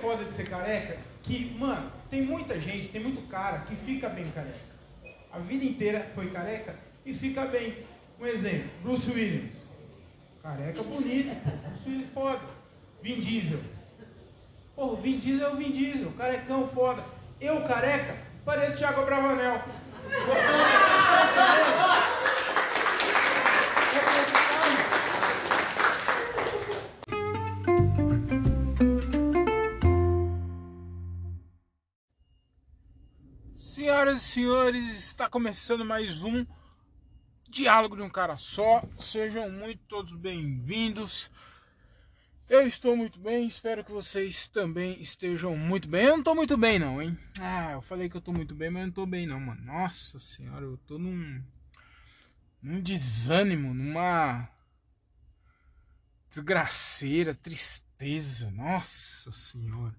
foda de ser careca? Que, mano, tem muita gente, tem muito cara que fica bem careca. A vida inteira foi careca e fica bem. Um exemplo, Bruce Williams. Careca bonito, Bruce Williams foda. Vin Diesel. Porra, Vin Diesel é o Vin Diesel, carecão foda. Eu, careca, pareço Thiago Bravanel. Senhoras e senhores, está começando mais um Diálogo de um Cara Só. Sejam muito todos bem-vindos. Eu estou muito bem, espero que vocês também estejam muito bem. Eu não estou muito bem, não, hein? Ah, eu falei que eu estou muito bem, mas eu não estou bem, não, mano. Nossa senhora, eu estou num. num desânimo, numa. desgraceira, tristeza. Nossa senhora.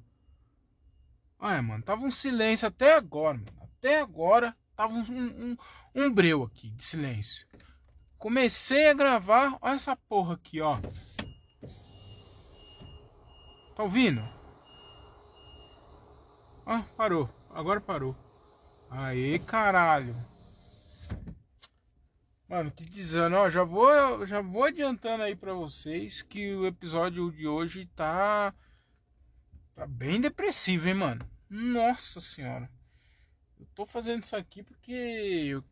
Olha, mano, tava um silêncio até agora, mano. Até agora tava um, um, um breu aqui de silêncio. Comecei a gravar, olha essa porra aqui, ó. Tá ouvindo? Ah, parou. Agora parou. Aê, caralho. Mano, que dizendo, ó, já vou, já vou adiantando aí para vocês que o episódio de hoje tá tá bem depressivo, hein, mano? Nossa senhora. Tô fazendo isso aqui porque eu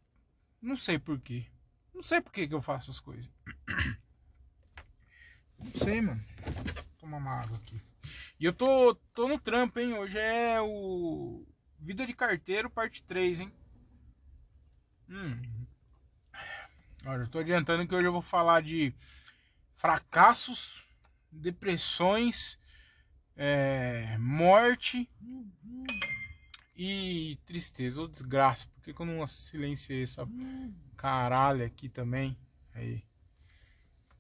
não sei por quê. Não sei por que eu faço as coisas. Não sei, mano. Vou tomar uma água aqui. E eu tô, tô no trampo, hein? Hoje é o Vida de Carteiro, parte 3, hein? Hum. Olha, eu tô adiantando que hoje eu vou falar de fracassos, depressões, é, morte e tristeza ou desgraça. Por que, que eu não silenciei essa caralho aqui também? Aí.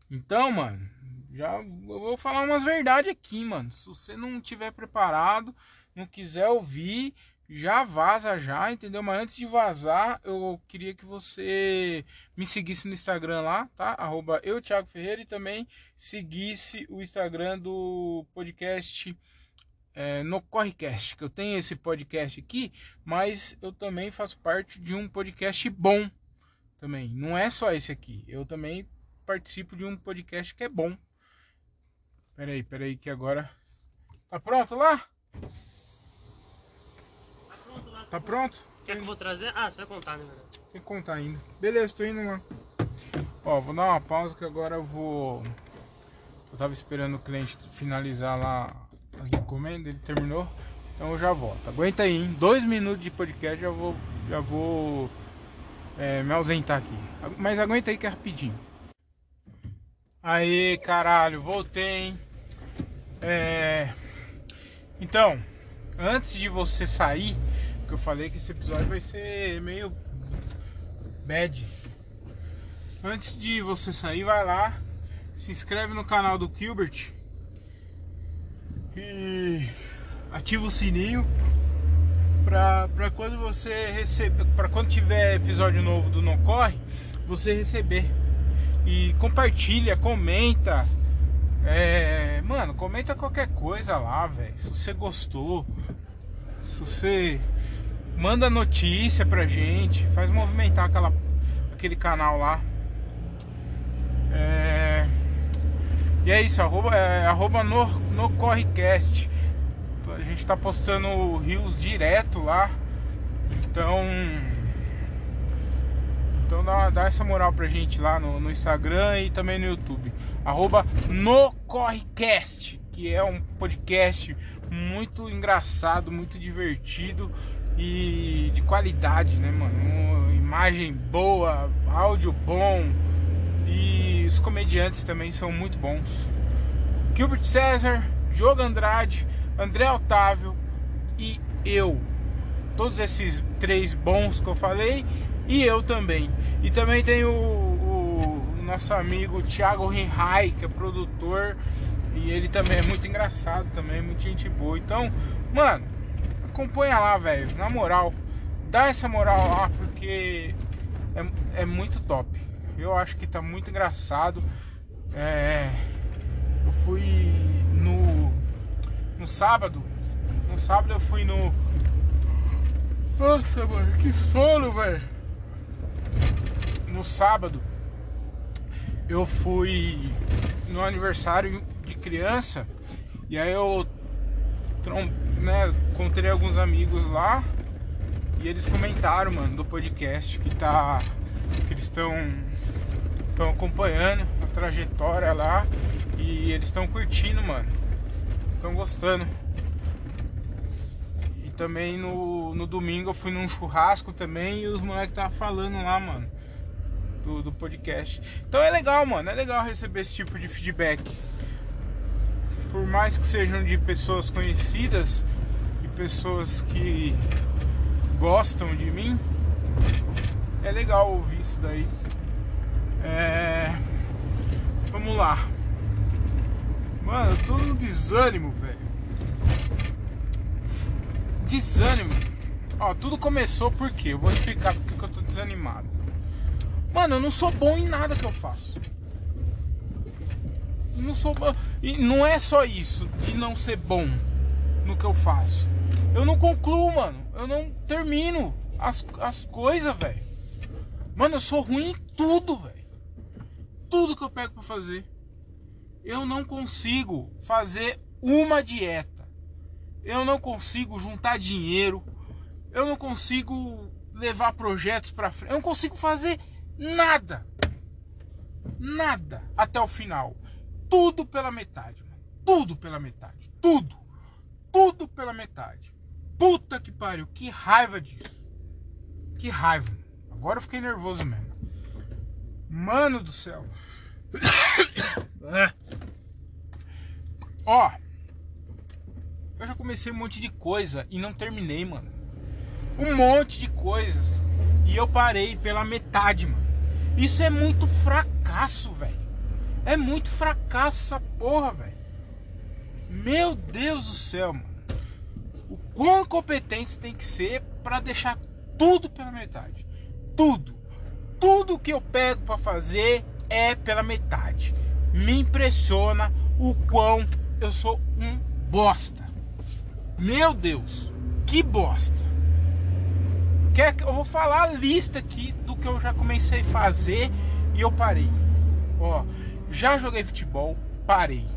Então, mano, já eu vou falar umas verdades aqui, mano. Se você não tiver preparado, não quiser ouvir, já vaza já, entendeu? Mas antes de vazar, eu queria que você me seguisse no Instagram lá, tá? Arroba eu, Thiago Ferreira, e também seguisse o Instagram do podcast é, no Correcast, que eu tenho esse podcast aqui, mas eu também faço parte de um podcast bom também. Não é só esse aqui. Eu também participo de um podcast que é bom. Peraí, peraí, que agora. Tá pronto lá? Tá pronto lá. Tá pronto? Quer que eu vou trazer? Ah, você vai contar, né, mano? Tem que contar ainda. Beleza, tô indo lá. Ó, vou dar uma pausa que agora eu vou. Eu tava esperando o cliente finalizar lá as encomendas, ele terminou. Então eu já volto. Aguenta aí, hein? Dois minutos de podcast já vou. Já vou é, me ausentar aqui. Mas aguenta aí que é rapidinho. Aí, caralho, voltei? É... Então, antes de você sair, que eu falei que esse episódio vai ser meio bad. Antes de você sair, vai lá, se inscreve no canal do Gilbert e ativa o sininho para quando você receber, para quando tiver episódio novo do Não Corre, você receber e compartilha, comenta. É, mano, comenta qualquer coisa lá, velho. Se você gostou, se você manda notícia pra gente, faz movimentar aquela, aquele canal lá. É, e é isso, arroba, é, arroba no, no Correcast. A gente tá postando rios direto lá. Então então dá, dá essa moral pra gente lá no, no Instagram e também no YouTube. Arroba NoCorrecast, que é um podcast muito engraçado, muito divertido e de qualidade, né, mano? imagem boa, áudio bom e os comediantes também são muito bons. Gilbert César, Diogo Andrade, André Otávio e eu. Todos esses três bons que eu falei e eu também. E também tem o, o, nosso amigo Thiago Rinhai, que é produtor, e ele também é muito engraçado, também é muito gente boa. Então, mano, acompanha lá, velho, na moral, dá essa moral lá, porque é, é muito top. Eu acho que tá muito engraçado. É, eu fui no, no sábado, No sábado eu fui no. Nossa, mano, que sono, velho. No sábado eu fui no aniversário de criança e aí eu né, encontrei alguns amigos lá e eles comentaram, mano, do podcast que tá. Que eles estão estão acompanhando a trajetória lá e eles estão curtindo, mano. Estão gostando. E também no, no domingo eu fui num churrasco também e os moleques estavam falando lá, mano. Do, do podcast. Então é legal, mano. É legal receber esse tipo de feedback. Por mais que sejam de pessoas conhecidas e pessoas que gostam de mim, é legal ouvir isso daí. É... Vamos lá. Mano, eu tô num desânimo, velho. Desânimo. Ó, tudo começou por quê? Eu vou explicar porque que eu tô desanimado. Mano, eu não sou bom em nada que eu faço. Não sou bom. E não é só isso de não ser bom no que eu faço. Eu não concluo, mano. Eu não termino as, as coisas, velho. Mano, eu sou ruim em tudo, velho. Tudo que eu pego pra fazer. Eu não consigo fazer uma dieta. Eu não consigo juntar dinheiro. Eu não consigo levar projetos para frente. Eu não consigo fazer nada. Nada até o final. Tudo pela metade, mano. Tudo pela metade. Tudo. Tudo pela metade. Puta que pariu, que raiva disso. Que raiva. Agora eu fiquei nervoso mesmo. Mano do céu. Ó, eu já comecei um monte de coisa e não terminei, mano. Um monte de coisas e eu parei pela metade, mano. Isso é muito fracasso, velho. É muito fracasso essa porra, velho. Meu Deus do céu, mano o quão competente tem que ser para deixar tudo pela metade. Tudo. Tudo que eu pego para fazer é pela metade. Me impressiona o quão eu sou um bosta. Meu Deus, que bosta. Quer que eu vou falar a lista aqui do que eu já comecei a fazer e eu parei. Ó, já joguei futebol, parei.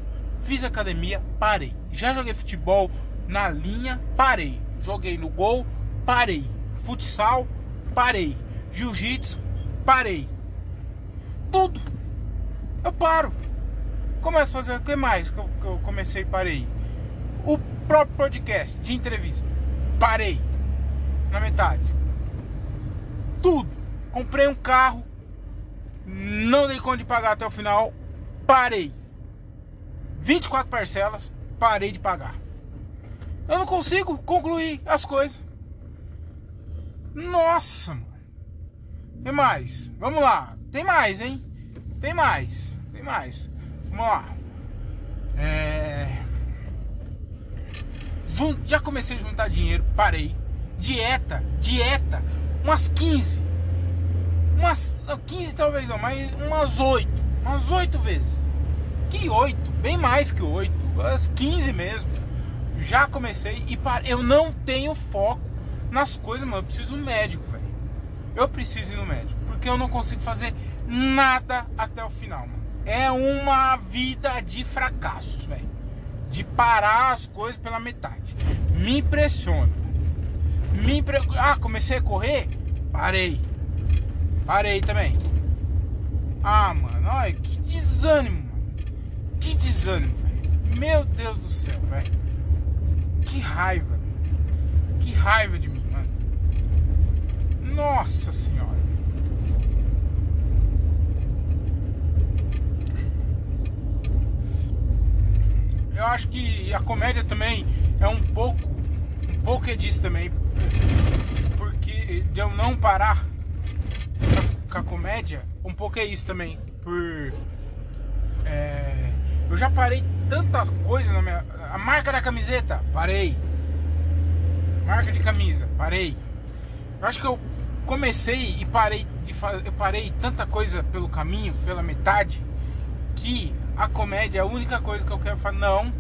Fiz academia, parei. Já joguei futebol, na linha, parei. Joguei no gol, parei. Futsal, parei. Jiu-jitsu, parei. Tudo. Eu paro. Começo a fazer o que mais que eu, que eu comecei e parei? O próprio podcast de entrevista. Parei. Na metade. Tudo. Comprei um carro. Não dei conta de pagar até o final. Parei. 24 parcelas. Parei de pagar. Eu não consigo concluir as coisas. Nossa, mano. Tem mais. Vamos lá. Tem mais, hein? Tem mais. Tem mais. Vamos lá. É... Já comecei a juntar dinheiro, parei. Dieta, dieta, umas 15. Umas 15 talvez não, mas umas 8. Umas 8 vezes. Que 8? Bem mais que 8. Umas 15 mesmo já comecei e parei. Eu não tenho foco nas coisas, mano. Eu preciso no médico, velho. Eu preciso ir no médico. Porque eu não consigo fazer nada até o final, mano. É uma vida de fracassos, velho. De parar as coisas pela metade. Me impressiona. Me impre... Ah, comecei a correr? Parei. Parei também. Ah, mano, olha que desânimo, mano. Que desânimo, velho. Meu Deus do céu, velho. Que raiva. Que raiva de. Nossa senhora. Eu acho que a comédia também é um pouco, um pouco é disso também. Porque de eu não parar com a comédia, um pouco é isso também. Por. É, eu já parei tanta coisa na minha. A marca da camiseta, parei. Marca de camisa, parei. Eu acho que eu comecei e parei de. Eu parei tanta coisa pelo caminho, pela metade, que a comédia é a única coisa que eu quero falar. Não,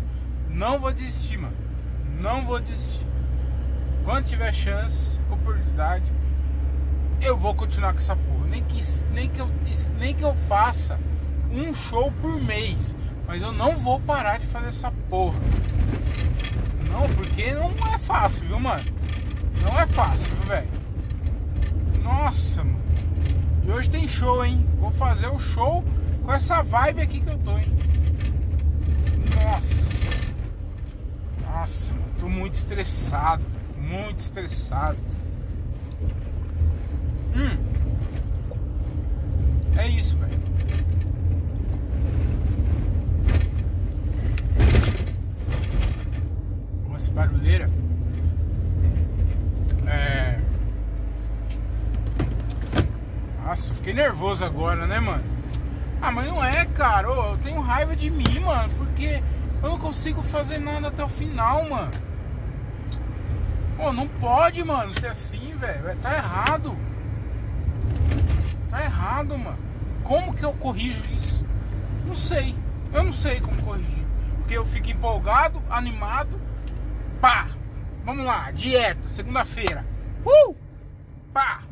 não vou desistir, mano. Não vou desistir. Quando tiver chance, oportunidade, eu vou continuar com essa porra. Nem que, nem que, eu, nem que eu faça um show por mês. Mas eu não vou parar de fazer essa porra. Não, porque não é fácil, viu, mano? Não é fácil, viu, velho? Nossa, mano. E hoje tem show, hein? Vou fazer o show com essa vibe aqui que eu tô, hein? Nossa. Nossa, mano. Tô muito estressado, velho. Muito estressado. Hum. É isso, velho. Nossa, barulheira. É. Nossa, fiquei nervoso agora, né, mano? Ah, mas não é, cara. Ô, eu tenho raiva de mim, mano, porque eu não consigo fazer nada até o final, mano. Pô, não pode, mano, ser assim, velho. Tá errado. Tá errado, mano. Como que eu corrijo isso? Não sei. Eu não sei como corrigir. Porque eu fico empolgado, animado. Pá! Vamos lá, dieta, segunda-feira. Uh! Pá!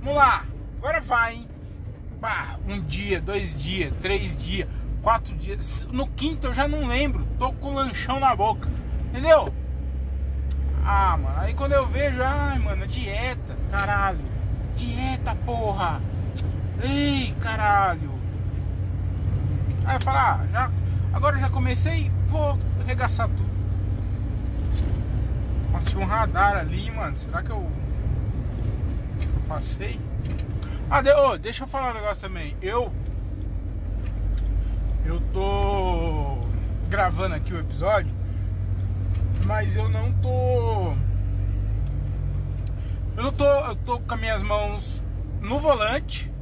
Vamos lá. Agora vai, hein? Um dia, dois dias, três dias, quatro dias. No quinto eu já não lembro. Tô com o lanchão na boca. Entendeu? Ah, mano. Aí quando eu vejo, ai, mano, dieta, caralho. Dieta, porra. Ei, caralho. Aí eu falo, ah, já, agora já comecei, vou arregaçar tudo. Tinha um radar ali, mano. Será que eu, que eu passei? Ah, de, oh, deixa eu falar um negócio também. Eu. Eu tô gravando aqui o episódio, mas eu não tô. Eu não tô. Eu tô com as minhas mãos no volante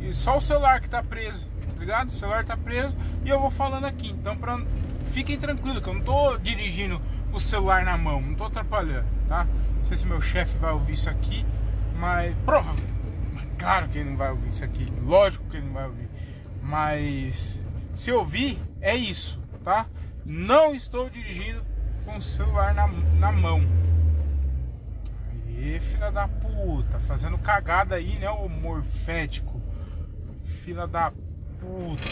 e só o celular que tá preso, tá ligado? O celular tá preso e eu vou falando aqui. Então, pra, fiquem tranquilos que eu não tô dirigindo o celular na mão, não tô atrapalhando, tá? Não sei se meu chefe vai ouvir isso aqui, mas provavelmente Claro que ele não vai ouvir isso aqui, lógico que ele não vai ouvir. Mas se ouvir, é isso, tá? Não estou dirigindo com o celular na, na mão. Aí, filha da puta, fazendo cagada aí, né? O morfético. Filha da puta.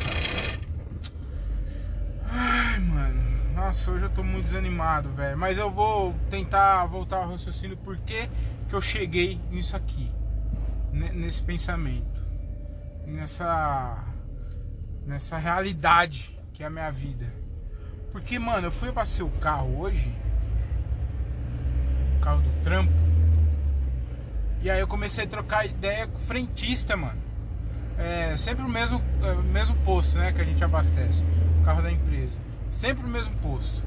Ai, mano. Nossa, hoje eu tô muito desanimado, velho. Mas eu vou tentar voltar ao raciocínio porque que eu cheguei nisso aqui nesse pensamento, nessa nessa realidade que é a minha vida. Porque, mano, eu fui abastecer o carro hoje, o carro do trampo, e aí eu comecei a trocar ideia com o frentista, mano. É sempre o mesmo, é, mesmo posto, né, que a gente abastece, o carro da empresa. Sempre o mesmo posto.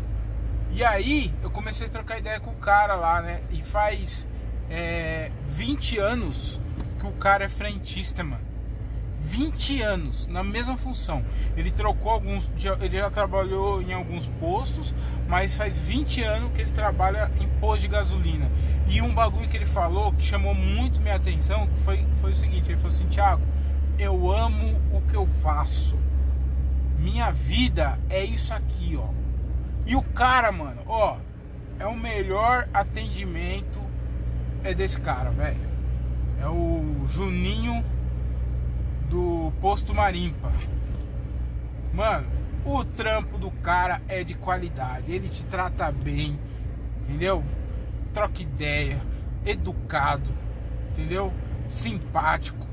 E aí eu comecei a trocar ideia com o cara lá, né? E faz é, 20 anos que o cara é frentista, mano. 20 anos na mesma função. Ele trocou alguns. Ele já trabalhou em alguns postos, mas faz 20 anos que ele trabalha em posto de gasolina. E um bagulho que ele falou que chamou muito minha atenção foi, foi o seguinte: ele falou assim, Thiago, eu amo o que eu faço. Minha vida é isso aqui, ó. E o cara, mano, ó, é o melhor atendimento é desse cara, velho. É o Juninho do Posto Marimpa. Mano, o trampo do cara é de qualidade. Ele te trata bem, entendeu? Troca ideia, educado, entendeu? Simpático.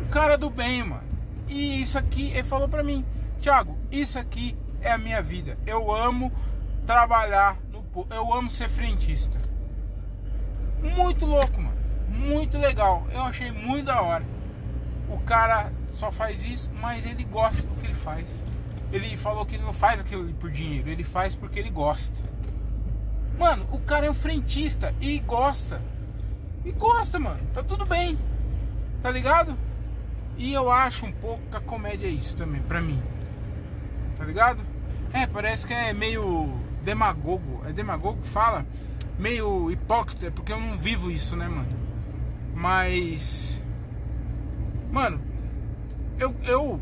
Um cara do bem, mano. E isso aqui, ele falou pra mim, Thiago, isso aqui é a minha vida. Eu amo trabalhar no eu amo ser frentista. Muito louco, mano muito legal. Eu achei muito da hora. O cara só faz isso, mas ele gosta do que ele faz. Ele falou que ele não faz aquilo por dinheiro, ele faz porque ele gosta. Mano, o cara é um frentista e gosta. E gosta, mano. Tá tudo bem. Tá ligado? E eu acho um pouco que a comédia é isso também, pra mim. Tá ligado? É, parece que é meio demagogo. É demagogo que fala? Meio hipócrita, porque eu não vivo isso, né, mano? Mas. Mano, eu, eu.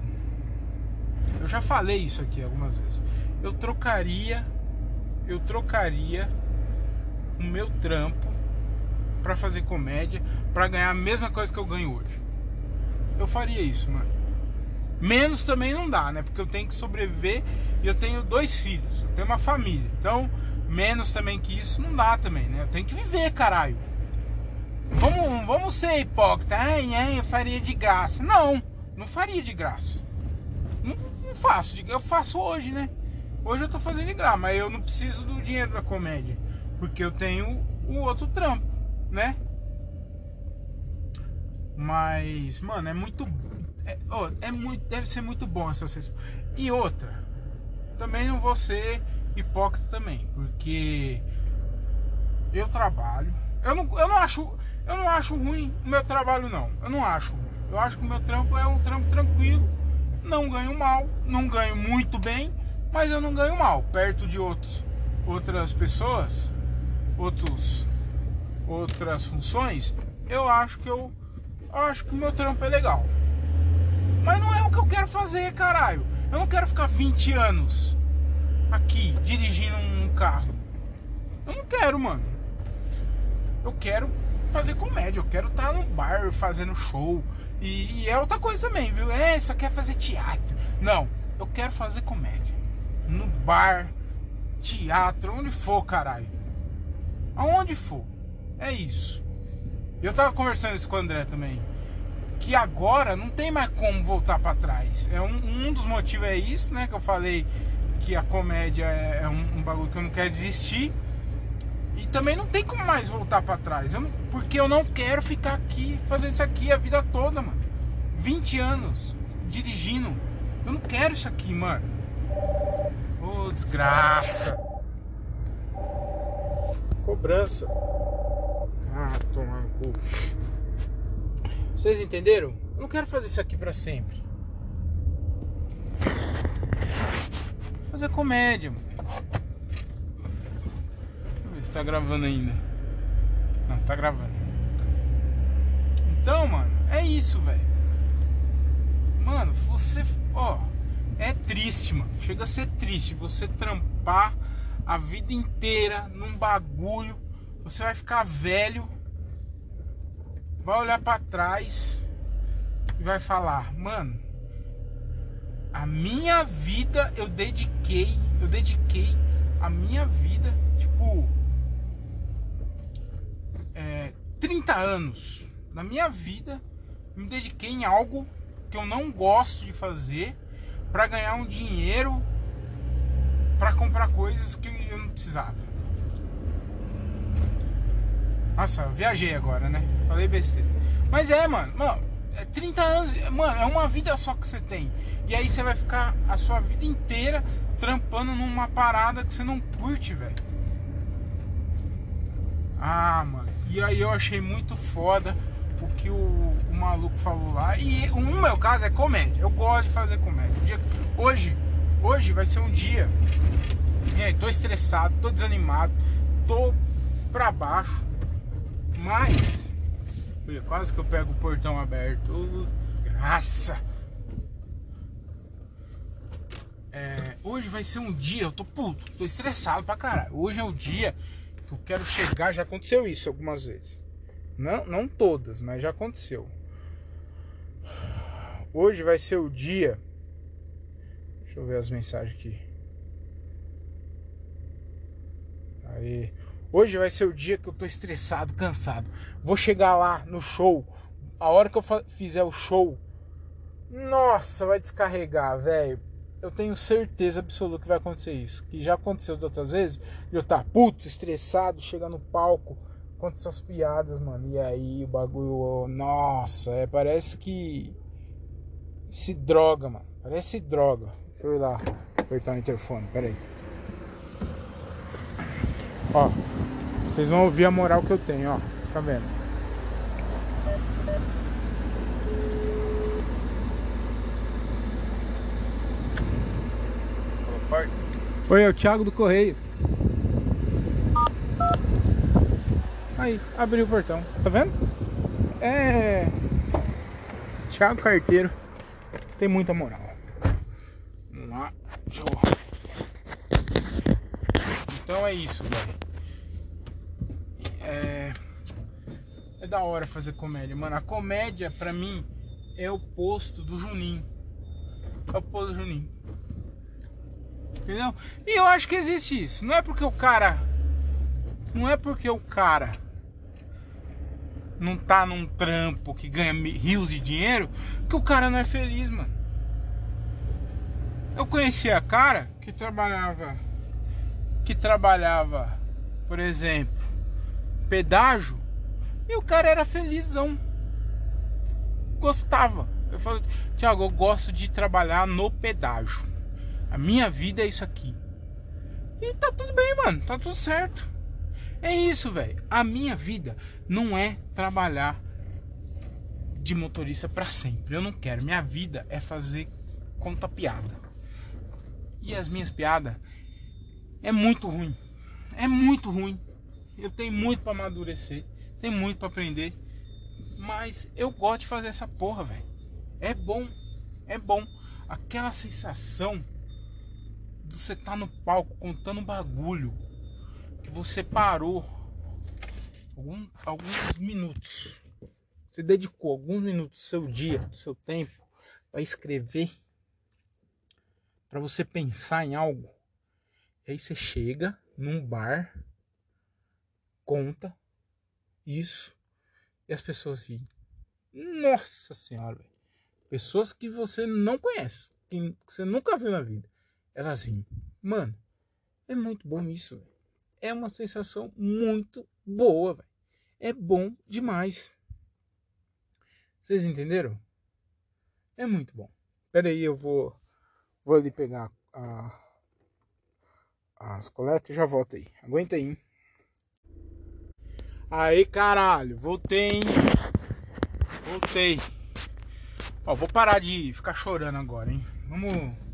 Eu já falei isso aqui algumas vezes. Eu trocaria. eu trocaria o meu trampo para fazer comédia, para ganhar a mesma coisa que eu ganho hoje. Eu faria isso, mano. Menos também não dá, né? Porque eu tenho que sobreviver e eu tenho dois filhos, eu tenho uma família. Então, menos também que isso não dá também, né? Eu tenho que viver, caralho. Vamos, vamos ser hipócrita. Ai, ai, eu faria de graça. Não, não faria de graça. Não, não faço, eu faço hoje, né? Hoje eu tô fazendo de graça, mas eu não preciso do dinheiro da comédia. Porque eu tenho o outro trampo, né? Mas, mano, é muito. É, oh, é muito. Deve ser muito bom essa sessão. E outra, também não vou ser hipócrita também, porque eu trabalho. Eu não, eu não acho. Eu não acho ruim o meu trabalho não. Eu não acho. Eu acho que o meu trampo é um trampo tranquilo. Não ganho mal, não ganho muito bem, mas eu não ganho mal. Perto de outros, outras pessoas, outros, outras funções, eu acho que eu, eu acho que o meu trampo é legal. Mas não é o que eu quero fazer, caralho. Eu não quero ficar 20 anos aqui dirigindo um carro. Eu não quero, mano. Eu quero fazer comédia, eu quero estar no bar fazendo show. E, e, é outra coisa também, viu? É, só quer fazer teatro. Não, eu quero fazer comédia. No bar, teatro, onde for, caralho. Aonde for. É isso. Eu tava conversando isso com o André também. Que agora não tem mais como voltar para trás. É um, um dos motivos é isso, né? Que eu falei que a comédia é, é um, um bagulho que eu não quero desistir. E também não tem como mais voltar para trás. Eu não, porque eu não quero ficar aqui fazendo isso aqui a vida toda, mano. 20 anos dirigindo. Eu não quero isso aqui, mano. Ô, oh, desgraça. Cobrança. Ah, tomar no cu. Vocês entenderam? Eu não quero fazer isso aqui para sempre. Fazer comédia, mano se tá gravando ainda. Não, tá gravando. Então, mano, é isso, velho. Mano, você, ó, é triste, mano. Chega a ser triste você trampar a vida inteira num bagulho. Você vai ficar velho, vai olhar para trás e vai falar, mano, a minha vida eu dediquei, eu dediquei a minha vida, tipo, é, 30 anos da minha vida me dediquei em algo que eu não gosto de fazer para ganhar um dinheiro para comprar coisas que eu não precisava. Nossa, viajei agora, né? Falei besteira. Mas é, mano, mano, é 30 anos, mano, é uma vida só que você tem. E aí você vai ficar a sua vida inteira trampando numa parada que você não curte, velho. Ah, mano. E aí eu achei muito foda o que o, o maluco falou lá. E no meu caso é comédia. Eu gosto de fazer comédia. Dia, hoje, hoje vai ser um dia. E aí, tô estressado, tô desanimado, tô pra baixo. Mas. Olha, quase que eu pego o portão aberto. graça! É, hoje vai ser um dia, eu tô puto, tô estressado pra caralho. Hoje é o dia eu quero chegar, já aconteceu isso algumas vezes. Não, não todas, mas já aconteceu. Hoje vai ser o dia. Deixa eu ver as mensagens aqui. Aí. Hoje vai ser o dia que eu tô estressado, cansado. Vou chegar lá no show. A hora que eu fizer o show, nossa, vai descarregar, velho eu tenho certeza absoluta que vai acontecer isso. Que já aconteceu de outras vezes. Eu tá puto, estressado, chega no palco, conta essas piadas, mano. E aí o bagulho. Nossa, é, parece que. Se droga, mano. Parece droga. Deixa eu ir lá apertar o interfone, pera aí. Ó, vocês vão ouvir a moral que eu tenho, ó. Tá vendo? Oi, é o Thiago do Correio. Aí, abriu o portão. Tá vendo? É. Thiago Carteiro. Tem muita moral. Vamos lá. Deixa eu. Então é isso, velho. É... é da hora fazer comédia, mano. A comédia, pra mim, é o posto do Juninho. É o posto do Juninho. Entendeu? E eu acho que existe isso. Não é porque o cara. Não é porque o cara não tá num trampo que ganha rios de dinheiro que o cara não é feliz, mano. Eu conhecia a cara que trabalhava que trabalhava, por exemplo, pedágio, e o cara era felizão. Gostava. Eu falei, Tiago, eu gosto de trabalhar no pedágio. A minha vida é isso aqui. E tá tudo bem, mano. Tá tudo certo. É isso, velho. A minha vida não é trabalhar de motorista para sempre. Eu não quero. Minha vida é fazer conta piada. E as minhas piadas é muito ruim. É muito ruim. Eu tenho muito para amadurecer, tenho muito para aprender, mas eu gosto de fazer essa porra, velho. É bom. É bom. Aquela sensação você tá no palco contando um bagulho que você parou algum, alguns minutos. Você dedicou alguns minutos do seu dia, do seu tempo para escrever, para você pensar em algo. E aí você chega num bar, conta isso e as pessoas riem. Nossa senhora, pessoas que você não conhece, que você nunca viu na vida. Elas riem. Mano, é muito bom isso, véio. É uma sensação muito boa. É bom demais. Vocês entenderam? É muito bom. Pera aí, eu vou vou ali pegar a as coletas e já volto aí. Aguenta aí, hein? Aí, caralho, voltei, hein? Voltei. Ó, vou parar de ficar chorando agora, hein? Vamos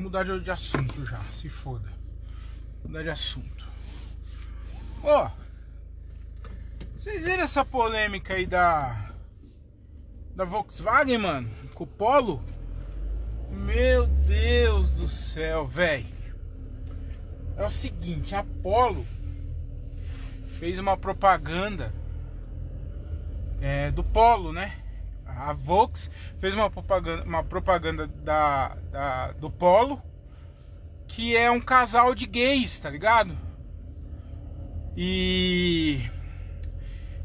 mudar de, assunto já, se foda. Mudar de assunto. Ó, vocês viram essa polêmica aí da da Volkswagen, mano? Com o Polo? Meu Deus do céu, velho é o seguinte, a Apollo fez uma propaganda é, do Polo, né? A Vox fez uma propaganda, uma propaganda da, da, do Polo, que é um casal de gays, tá ligado? E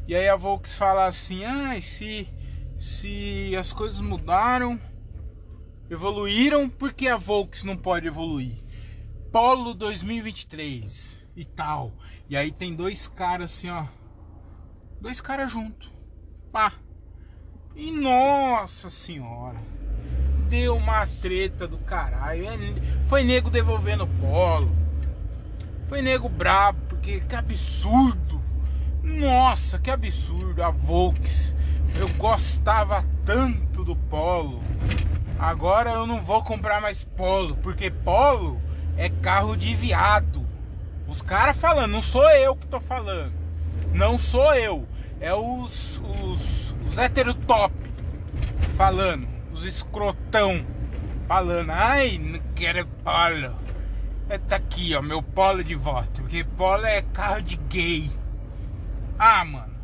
e aí a Vox fala assim: "Ah, se se as coisas mudaram, evoluíram, por que a Vox não pode evoluir?" Polo 2023 e tal. E aí tem dois caras assim, ó. Dois caras junto. Pá. E nossa senhora. Deu uma treta do caralho. É, foi nego devolvendo polo. Foi nego brabo, porque que absurdo. Nossa, que absurdo. A Volks. Eu gostava tanto do polo. Agora eu não vou comprar mais polo, porque polo é carro de viado. Os caras falando, não sou eu que tô falando. Não sou eu. É os, os, os hétero top falando. Os escrotão falando. Ai, não quero polo. É, tá aqui, ó, meu polo de voto. Porque polo é carro de gay. Ah, mano.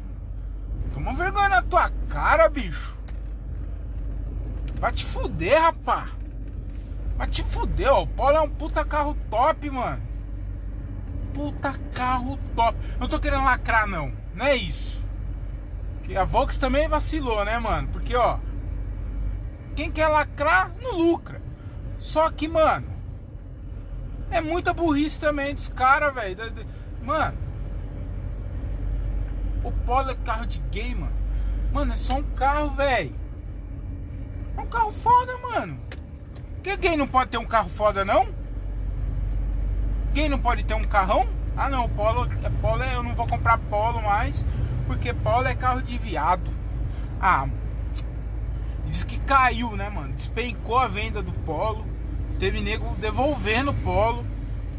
Toma vergonha na tua cara, bicho. Vai te fuder, rapaz. Mas te fudeu, o Polo é um puta carro top, mano. Puta carro top. Não tô querendo lacrar, não. Não é isso. Que a Vox também vacilou, né, mano? Porque, ó. Quem quer lacrar, não lucra. Só que, mano. É muita burrice também dos caras, velho. Mano. O Polo é carro de gay, mano. Mano, é só um carro, velho. É um carro foda, mano. Que gay não pode ter um carro foda, não? Gay não pode ter um carrão? Ah não, Polo, é Polo eu não vou comprar Polo mais, porque Polo é carro de viado. Ah, diz que caiu, né, mano? Despencou a venda do Polo. Teve nego devolvendo o Polo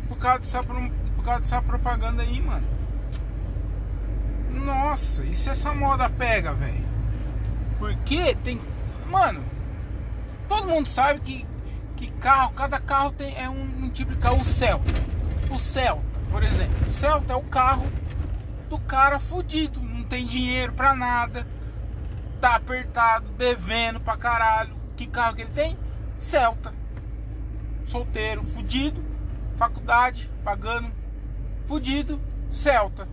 por causa dessa, por causa dessa propaganda aí, mano. Nossa, e se essa moda pega, velho? Porque tem. Mano, todo mundo sabe que que carro, cada carro tem é um, um tipo de carro, o Celta. O Celta. Por exemplo, o Celta é o carro do cara fudido, tem dinheiro pra nada, tá apertado, devendo pra caralho. Que carro que ele tem? Celta. Solteiro, fudido, faculdade, pagando, fudido, Celta.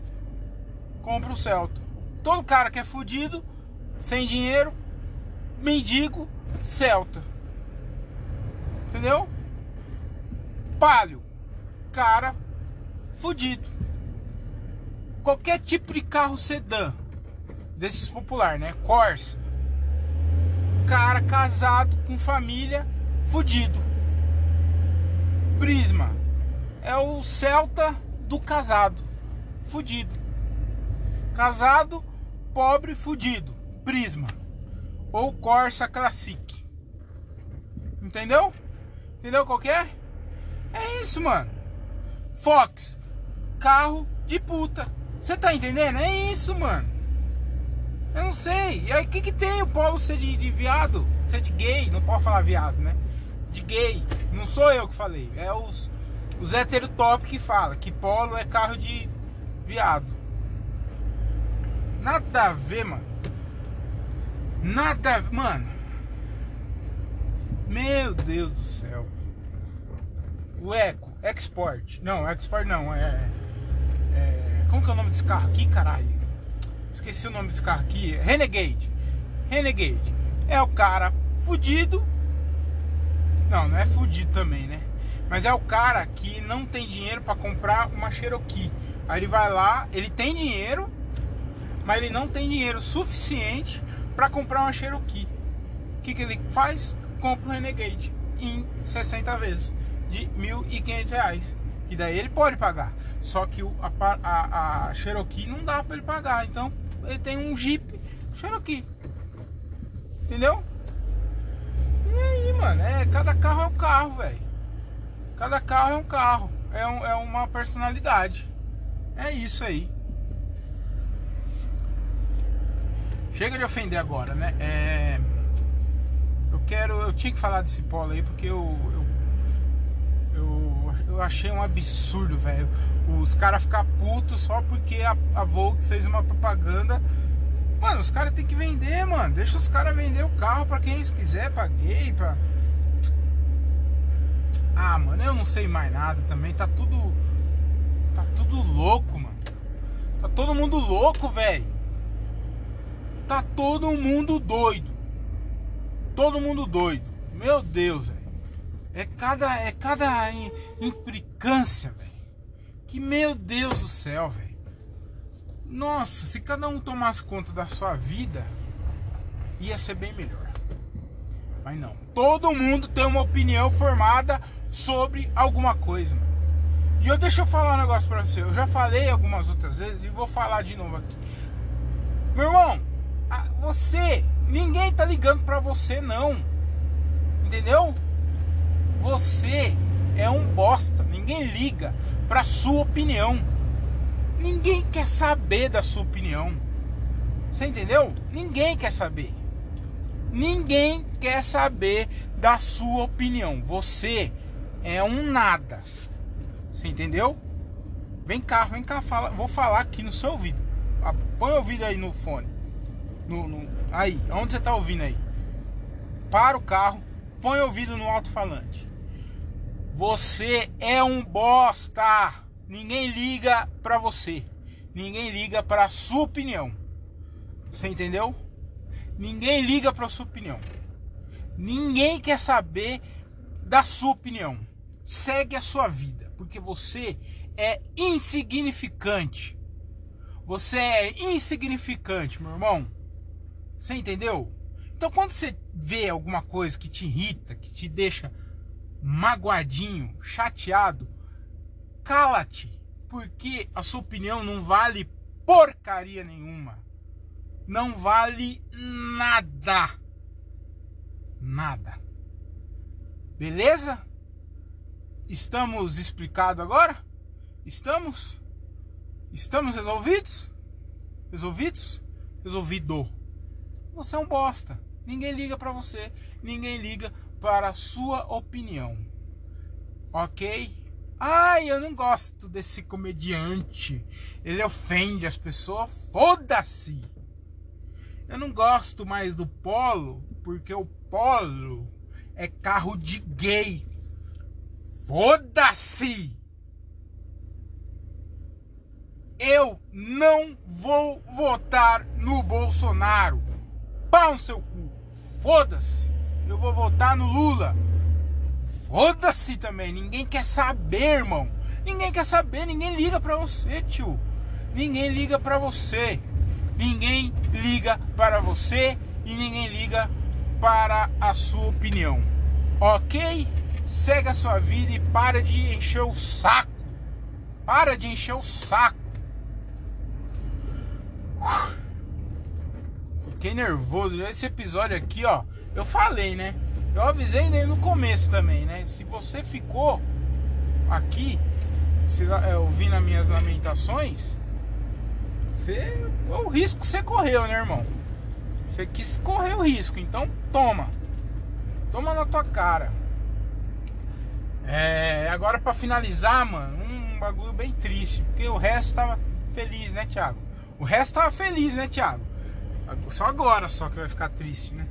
Compra o Celta. Todo cara que é fudido, sem dinheiro, mendigo, Celta. Entendeu? Palio, cara fudido. Qualquer tipo de carro sedã, desses popular, né? Corsa. Cara casado com família, fudido. Prisma é o Celta do casado, fudido. Casado, pobre, fudido. Prisma ou Corsa Classic. Entendeu? Entendeu qual é? É isso, mano. Fox, carro de puta. Você tá entendendo? É isso, mano. Eu não sei. E aí, o que, que tem o polo ser de, de, viado? Ser de gay? Não pode falar viado, né? De gay. Não sou eu que falei. É os, os hétero top que fala que polo é carro de viado. Nada a ver, mano. Nada a ver. Mano. Meu Deus do céu. O Eco, Export. Não, Export não, é, é. Como que é o nome desse carro aqui, caralho? Esqueci o nome desse carro aqui. Renegade. Renegade. É o cara fudido. Não, não é fudido também, né? Mas é o cara que não tem dinheiro para comprar uma Cherokee. Aí ele vai lá, ele tem dinheiro, mas ele não tem dinheiro suficiente para comprar uma Cherokee. O que, que ele faz? compra o Renegade em 60 vezes de R$ 1.500. E daí ele pode pagar. Só que a, a, a, Cherokee não dá para ele pagar. Então ele tem um Jeep Cherokee. Entendeu? E aí, mano, é, cada carro é um carro, velho. Cada carro é um carro. É, um, é uma personalidade. É isso aí. Chega de ofender agora, né? É quero. Eu tinha que falar desse polo aí porque eu. Eu, eu, achei um absurdo, velho. Os caras ficar putos só porque a, a fez uma propaganda. Mano, os caras tem que vender, mano. Deixa os caras vender o carro pra quem eles quiser, pra gay, pra. Ah, mano, eu não sei mais nada também. Tá tudo. Tá tudo louco, mano. Tá todo mundo louco, velho. Tá todo mundo doido todo mundo doido. Meu Deus, velho. É cada, é cada implicância, velho. Que meu Deus do céu, velho. Nossa, se cada um tomasse conta da sua vida, ia ser bem melhor. Mas não. Todo mundo tem uma opinião formada sobre alguma coisa, mano. E eu deixa eu falar um negócio pra você. Eu já falei algumas outras vezes e vou falar de novo aqui. Meu irmão, você Ninguém tá ligando para você não. Entendeu? Você é um bosta. Ninguém liga para sua opinião. Ninguém quer saber da sua opinião. Você entendeu? Ninguém quer saber. Ninguém quer saber da sua opinião. Você é um nada. Você entendeu? Vem cá, vem cá, fala, vou falar aqui no seu ouvido. Põe o ouvido aí no fone. No, no, Aí, onde você está ouvindo aí? Para o carro, põe o ouvido no alto-falante. Você é um bosta. Ninguém liga para você. Ninguém liga para sua opinião. Você entendeu? Ninguém liga para sua opinião. Ninguém quer saber da sua opinião. Segue a sua vida, porque você é insignificante. Você é insignificante, meu irmão. Você entendeu? Então quando você vê alguma coisa que te irrita, que te deixa magoadinho, chateado, cala-te, porque a sua opinião não vale porcaria nenhuma. Não vale nada. Nada. Beleza? Estamos explicados agora? Estamos? Estamos resolvidos? Resolvidos? Resolvido. Você é um bosta. Ninguém liga para você, ninguém liga para a sua opinião. OK? Ai, eu não gosto desse comediante. Ele ofende as pessoas. Foda-se! Eu não gosto mais do Polo, porque o Polo é carro de gay. Foda-se! Eu não vou votar no Bolsonaro. Pau no seu cu. Foda-se. Eu vou votar no Lula. Foda-se também. Ninguém quer saber, irmão. Ninguém quer saber. Ninguém liga pra você, tio. Ninguém liga pra você. Ninguém liga para você e ninguém liga para a sua opinião. Ok? Segue a sua vida e para de encher o saco. Para de encher o saco. Fiquei nervoso. Esse episódio aqui, ó. Eu falei, né? Eu avisei nele no começo também, né? Se você ficou aqui, se, é, ouvindo as minhas lamentações, você, o risco você correu, né, irmão? Você quis correr o risco, então toma. Toma na tua cara. É, agora para finalizar, mano, um bagulho bem triste, porque o resto tava feliz, né, Thiago? O resto tava feliz, né, Thiago? Só agora só que vai ficar triste, né?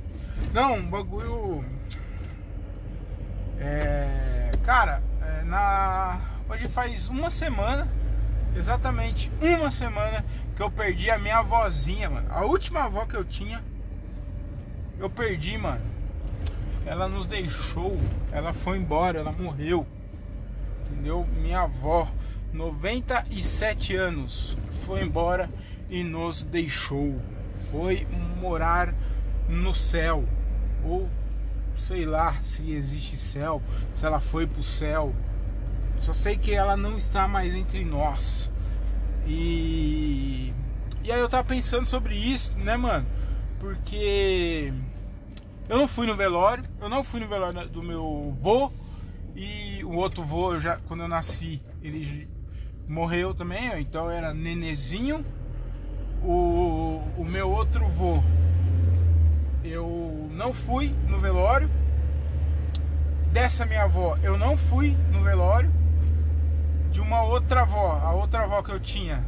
Não, um bagulho. É, cara, é, na hoje faz uma semana, exatamente uma semana que eu perdi a minha avózinha, mano. A última avó que eu tinha, eu perdi, mano. Ela nos deixou, ela foi embora, ela morreu. Entendeu? Minha avó, 97 anos, foi embora e nos deixou. Foi morar no céu. Ou sei lá se existe céu, se ela foi pro céu. Só sei que ela não está mais entre nós. E e aí eu tava pensando sobre isso, né, mano? Porque eu não fui no velório, eu não fui no velório do meu vô e o outro vô, já quando eu nasci, ele morreu também, então era nenezinho o, o meu outro vô, eu não fui no velório. Dessa minha avó, eu não fui no velório. De uma outra avó, a outra avó que eu tinha,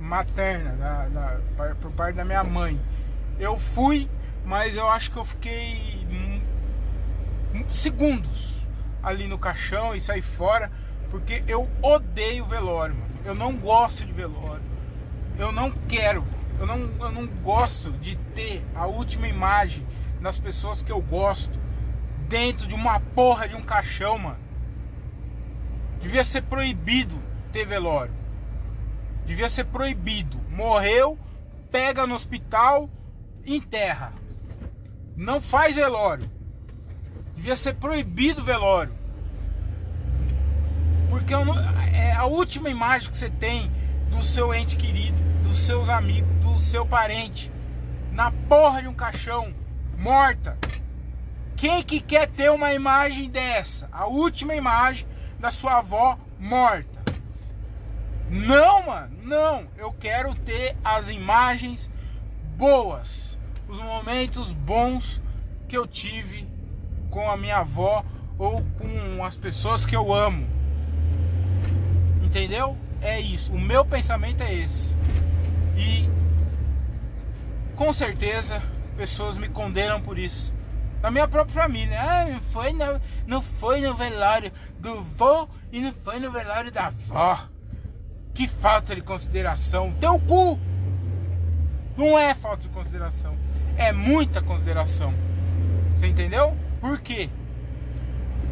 materna, da, da, por parte da minha mãe, eu fui, mas eu acho que eu fiquei segundos ali no caixão e saí fora, porque eu odeio velório, mano. Eu não gosto de velório. Eu não quero eu não, eu não gosto de ter a última imagem das pessoas que eu gosto dentro de uma porra de um caixão, mano. Devia ser proibido ter velório. Devia ser proibido. Morreu, pega no hospital, enterra. Não faz velório. Devia ser proibido velório. Porque é a última imagem que você tem do seu ente querido, dos seus amigos, do seu parente na porra de um caixão, morta. Quem que quer ter uma imagem dessa? A última imagem da sua avó morta. Não, mano, não. Eu quero ter as imagens boas, os momentos bons que eu tive com a minha avó ou com as pessoas que eu amo. Entendeu? É isso. O meu pensamento é esse. E com certeza pessoas me condenam por isso. Na minha própria família. Ah, não foi no, não foi no velório do vô e não foi no velório da avó. Que falta de consideração. Teu cu! Não é falta de consideração. É muita consideração. Você entendeu? Por quê?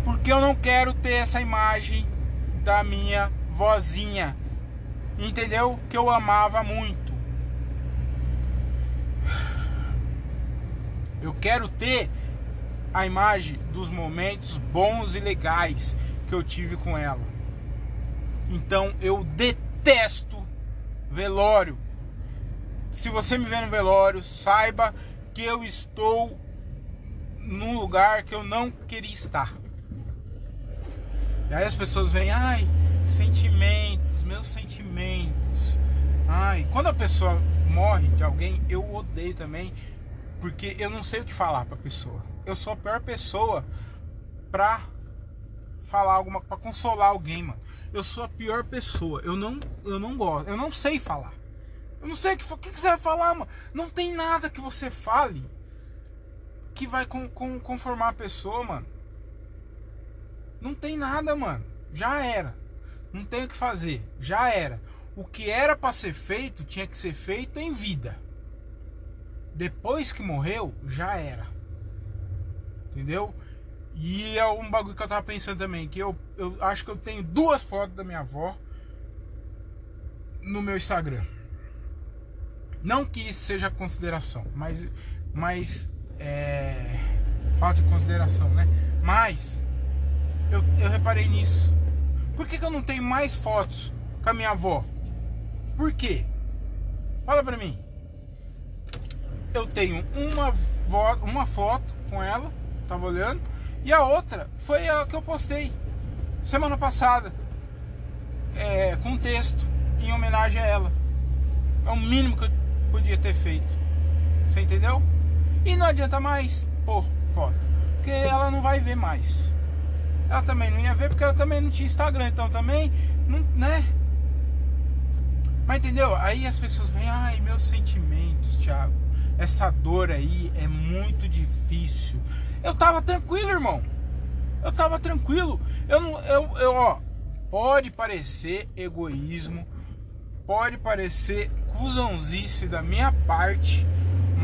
Porque eu não quero ter essa imagem da minha vozinha. Entendeu? Que eu amava muito. Eu quero ter a imagem dos momentos bons e legais que eu tive com ela. Então eu detesto velório. Se você me vê no velório, saiba que eu estou num lugar que eu não queria estar. E aí as pessoas vêm, ai, sentimentos, meus sentimentos. Ai, quando a pessoa morre de alguém, eu odeio também porque eu não sei o que falar pra pessoa. Eu sou a pior pessoa pra falar alguma. pra consolar alguém, mano. eu sou a pior pessoa. Eu não, eu não gosto, eu não sei falar. Eu não sei o que, que você vai falar, mano. Não tem nada que você fale que vai com, com, conformar a pessoa, mano. Não tem nada, mano. Já era. Não tem o que fazer. Já era. O que era para ser feito tinha que ser feito em vida. Depois que morreu, já era. Entendeu? E é um bagulho que eu tava pensando também, que eu, eu acho que eu tenho duas fotos da minha avó no meu Instagram. Não que isso seja consideração, mas, mas é, falta de consideração, né? Mas eu, eu reparei nisso. Por que, que eu não tenho mais fotos com a minha avó? Por quê? Fala pra mim. Eu tenho uma, uma foto com ela, tava olhando, e a outra foi a que eu postei semana passada, é, com texto, em homenagem a ela. É o mínimo que eu podia ter feito. Você entendeu? E não adianta mais pôr foto, porque ela não vai ver mais. Ela também não ia ver porque ela também não tinha Instagram, então também, não, né? Mas entendeu? Aí as pessoas vêm, ai, meus sentimentos, Thiago. Essa dor aí é muito difícil. Eu tava tranquilo, irmão. Eu tava tranquilo. Eu não, eu, eu, ó, pode parecer egoísmo, pode parecer cuzãozice da minha parte,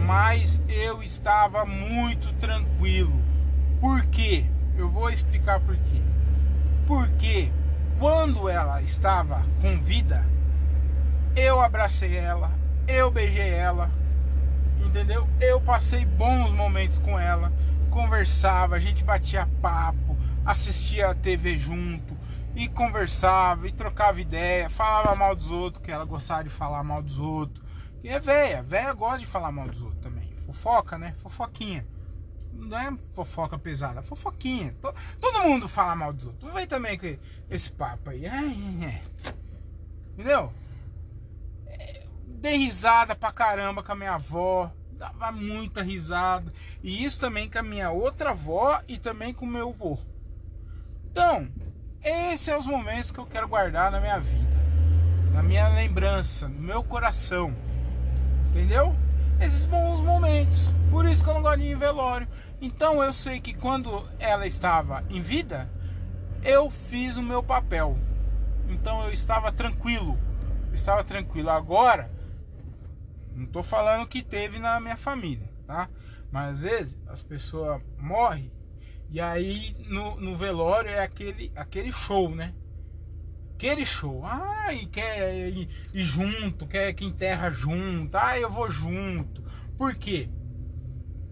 mas eu estava muito tranquilo. Por quê? Eu vou explicar por quê. Porque quando ela estava com vida, eu abracei ela, eu beijei ela, entendeu? Eu passei bons momentos com ela, conversava, a gente batia papo, assistia a TV junto e conversava e trocava ideia, falava mal dos outros, que ela gostava de falar mal dos outros. E é velha, velha gosta de falar mal dos outros também. Fofoca, né? Fofoquinha não é fofoca pesada, fofoquinha. Todo mundo fala mal dos outros. Vem também com esse papo aí. Entendeu? Dei risada pra caramba com a minha avó. Dava muita risada. E isso também com a minha outra avó e também com o meu avô. Então, esses são os momentos que eu quero guardar na minha vida. Na minha lembrança, no meu coração. Entendeu? esses bons momentos. Por isso que eu não gosto de ir em velório. Então eu sei que quando ela estava em vida, eu fiz o meu papel. Então eu estava tranquilo. Estava tranquilo. Agora, não estou falando que teve na minha família, tá? Mas às vezes as pessoas morrem e aí no, no velório é aquele, aquele show, né? aquele show. Ah, e quer ir, ir, junto, quer que enterra junto. Ah, eu vou junto. Por quê?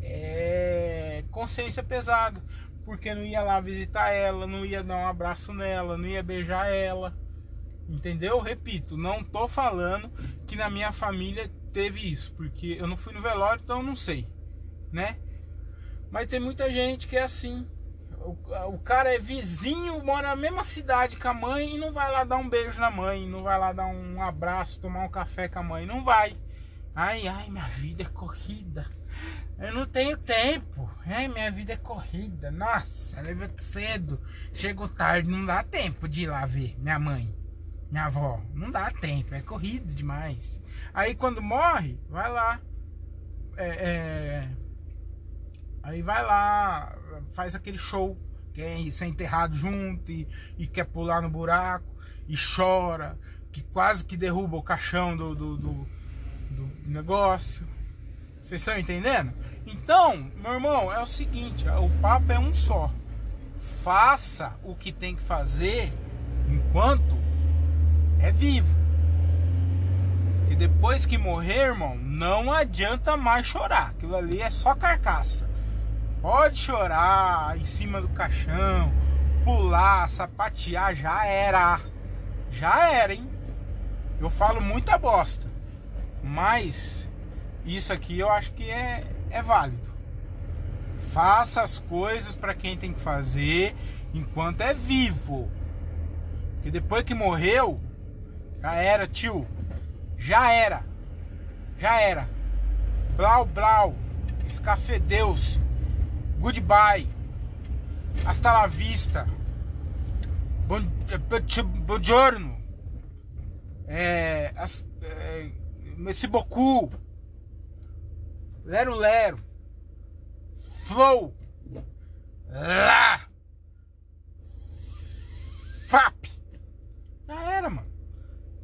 É consciência pesada. Porque não ia lá visitar ela, não ia dar um abraço nela, não ia beijar ela. Entendeu? Repito, não tô falando que na minha família teve isso, porque eu não fui no velório, então eu não sei, né? Mas tem muita gente que é assim, o, o cara é vizinho, mora na mesma cidade com a mãe e não vai lá dar um beijo na mãe, não vai lá dar um abraço, tomar um café com a mãe, não vai. Ai, ai, minha vida é corrida. Eu não tenho tempo. Ai, minha vida é corrida. Nossa, levanto cedo, chego tarde, não dá tempo de ir lá ver minha mãe, minha avó. Não dá tempo, é corrido demais. Aí quando morre, vai lá. É, é, aí vai lá, faz aquele show, quer ser enterrado junto e, e, quer pular no buraco e chora, que quase que derruba o caixão do, do, do, do negócio. Vocês estão entendendo? Então, meu irmão, é o seguinte: o papo é um só. Faça o que tem que fazer enquanto é vivo. Porque depois que morrer, irmão, não adianta mais chorar. Aquilo ali é só carcaça. Pode chorar em cima do caixão, pular, sapatear, já era. Já era, hein? Eu falo muita bosta. Mas isso aqui eu acho que é, é válido. Faça as coisas para quem tem que fazer enquanto é vivo. Porque depois que morreu, já era, tio. Já era. Já era. Blau, blau. Escafedeus. Goodbye. Hasta la vista. Buongiorno. É, é, esse Boku. Lero Lero. Flow. Lá. FAP. Já era, mano.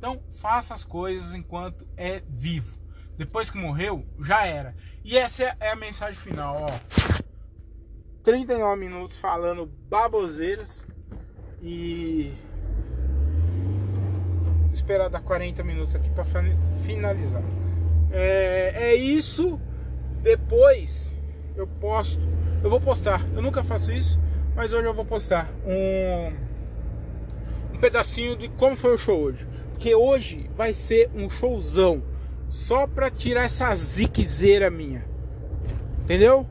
Então, faça as coisas enquanto é vivo. Depois que morreu, já era. E essa é a mensagem final, ó. 39 minutos falando baboseiras e esperar dar 40 minutos aqui para finalizar. É, é, isso. Depois eu posto. Eu vou postar. Eu nunca faço isso, mas hoje eu vou postar um, um pedacinho de como foi o show hoje. Porque hoje vai ser um showzão. Só pra tirar essa ziquezeira minha. Entendeu?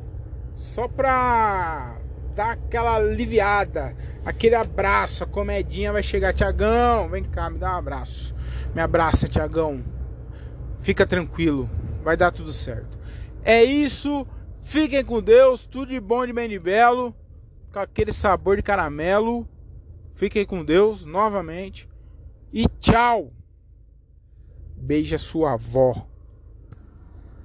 Só pra dar aquela aliviada, aquele abraço, a comedinha vai chegar, Tiagão, vem cá, me dá um abraço. Me abraça, Tiagão. Fica tranquilo, vai dar tudo certo. É isso, fiquem com Deus, tudo de bom de bem belo, com aquele sabor de caramelo. Fiquem com Deus novamente e tchau. Beija sua avó.